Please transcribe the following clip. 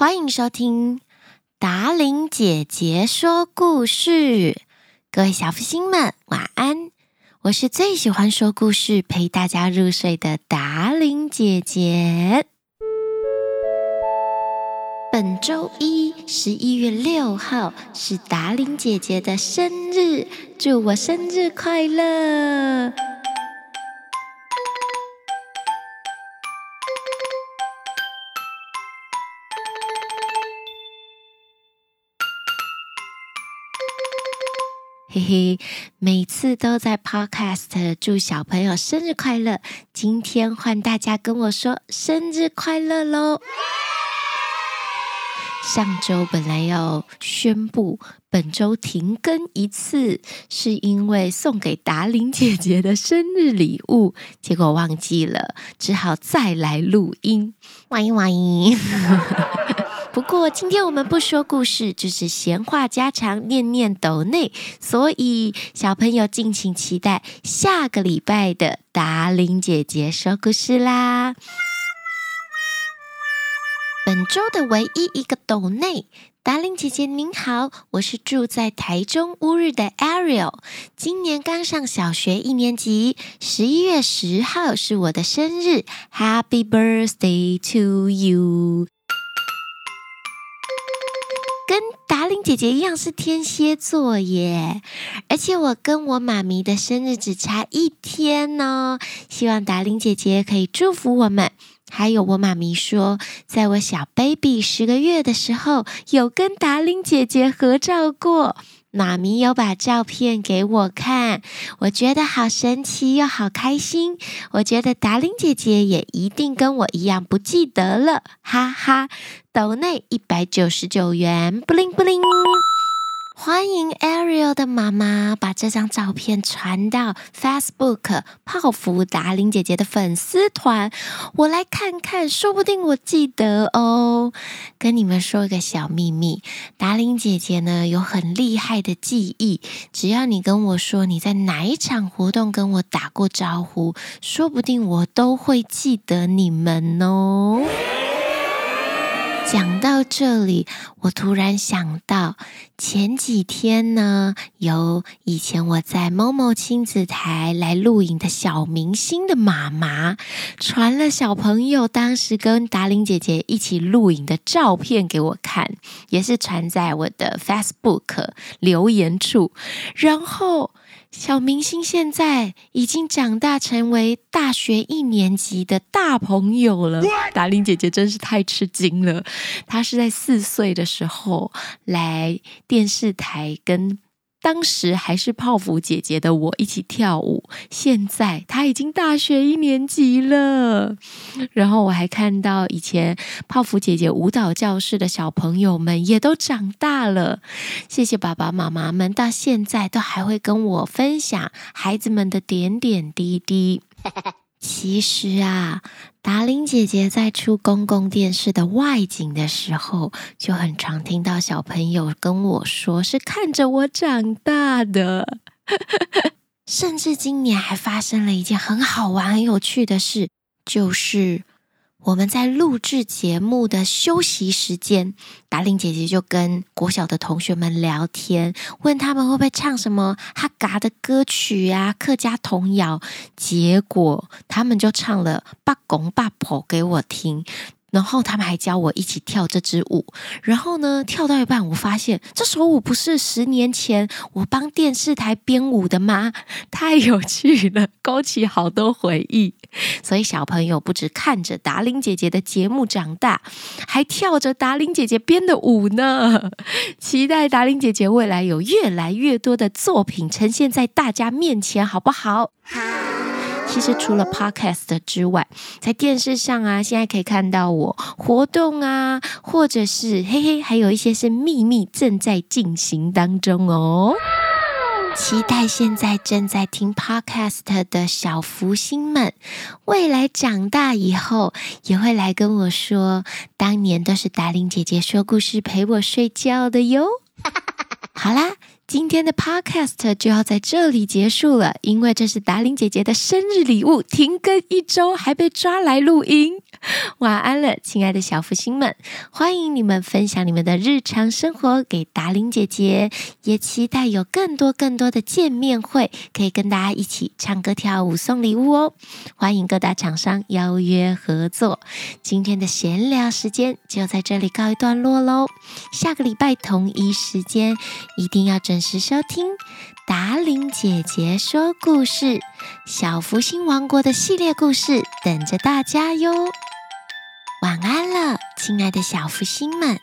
欢迎收听达伶姐姐说故事，各位小福星们晚安！我是最喜欢说故事、陪大家入睡的达伶姐姐。本周一，十一月六号是达伶姐姐的生日，祝我生日快乐！嘿嘿，每次都在 Podcast 祝小朋友生日快乐。今天换大家跟我说生日快乐喽！上周本来要宣布本周停更一次，是因为送给达玲姐姐的生日礼物，结果忘记了，只好再来录音。欢迎欢迎。不过今天我们不说故事，就是闲话家常，念念抖内，所以小朋友敬请期待下个礼拜的达伶姐姐说故事啦。本周的唯一一个抖内，达令姐姐您好，我是住在台中乌日的 Ariel，今年刚上小学一年级，十一月十号是我的生日，Happy birthday to you。达玲姐姐一样是天蝎座耶，而且我跟我妈咪的生日只差一天哦。希望达玲姐姐可以祝福我们。还有我妈咪说，在我小 baby 十个月的时候，有跟达令姐姐合照过。妈咪有把照片给我看，我觉得好神奇又好开心。我觉得达令姐姐也一定跟我一样不记得了，哈哈。抖内一百九十九元，布灵布灵。欢迎 Ariel 的妈妈把这张照片传到 Facebook 泡芙达玲姐姐的粉丝团，我来看看，说不定我记得哦。跟你们说一个小秘密，达玲姐姐呢有很厉害的记忆，只要你跟我说你在哪一场活动跟我打过招呼，说不定我都会记得你们哦。讲到这里，我突然想到，前几天呢，有以前我在某某亲子台来录影的小明星的妈妈，传了小朋友当时跟达玲姐姐一起录影的照片给我看，也是传在我的 Facebook 留言处，然后。小明星现在已经长大，成为大学一年级的大朋友了。达令姐姐真是太吃惊了，她是在四岁的时候来电视台跟。当时还是泡芙姐姐的我一起跳舞，现在她已经大学一年级了。然后我还看到以前泡芙姐姐舞蹈教室的小朋友们也都长大了。谢谢爸爸妈妈们，到现在都还会跟我分享孩子们的点点滴滴。其实啊，达令姐姐在出公共电视的外景的时候，就很常听到小朋友跟我说，是看着我长大的。甚至今年还发生了一件很好玩、很有趣的事，就是。我们在录制节目的休息时间，达令姐姐就跟国小的同学们聊天，问他们会不会唱什么哈嘎的歌曲啊、客家童谣，结果他们就唱了《八公八婆》给我听。然后他们还教我一起跳这支舞，然后呢，跳到一半，我发现这首舞不是十年前我帮电视台编舞的吗？太有趣了，勾起好多回忆。所以小朋友不止看着达玲姐姐的节目长大，还跳着达玲姐姐编的舞呢。期待达玲姐姐未来有越来越多的作品呈现在大家面前，好不好？其实除了 Podcast 之外，在电视上啊，现在可以看到我活动啊，或者是嘿嘿，还有一些是秘密正在进行当中哦。期待现在正在听 Podcast 的小福星们，未来长大以后也会来跟我说，当年都是达玲姐姐说故事陪我睡觉的哟。好啦。今天的 podcast 就要在这里结束了，因为这是达令姐姐的生日礼物，停更一周还被抓来录音，晚安了，亲爱的小福星们！欢迎你们分享你们的日常生活给达伶姐姐，也期待有更多更多的见面会，可以跟大家一起唱歌、跳舞、送礼物哦！欢迎各大厂商邀约合作。今天的闲聊时间就在这里告一段落喽，下个礼拜同一时间一定要准时收听达伶姐姐说故事，小福星王国的系列故事等着大家哟。亲爱的小福星们。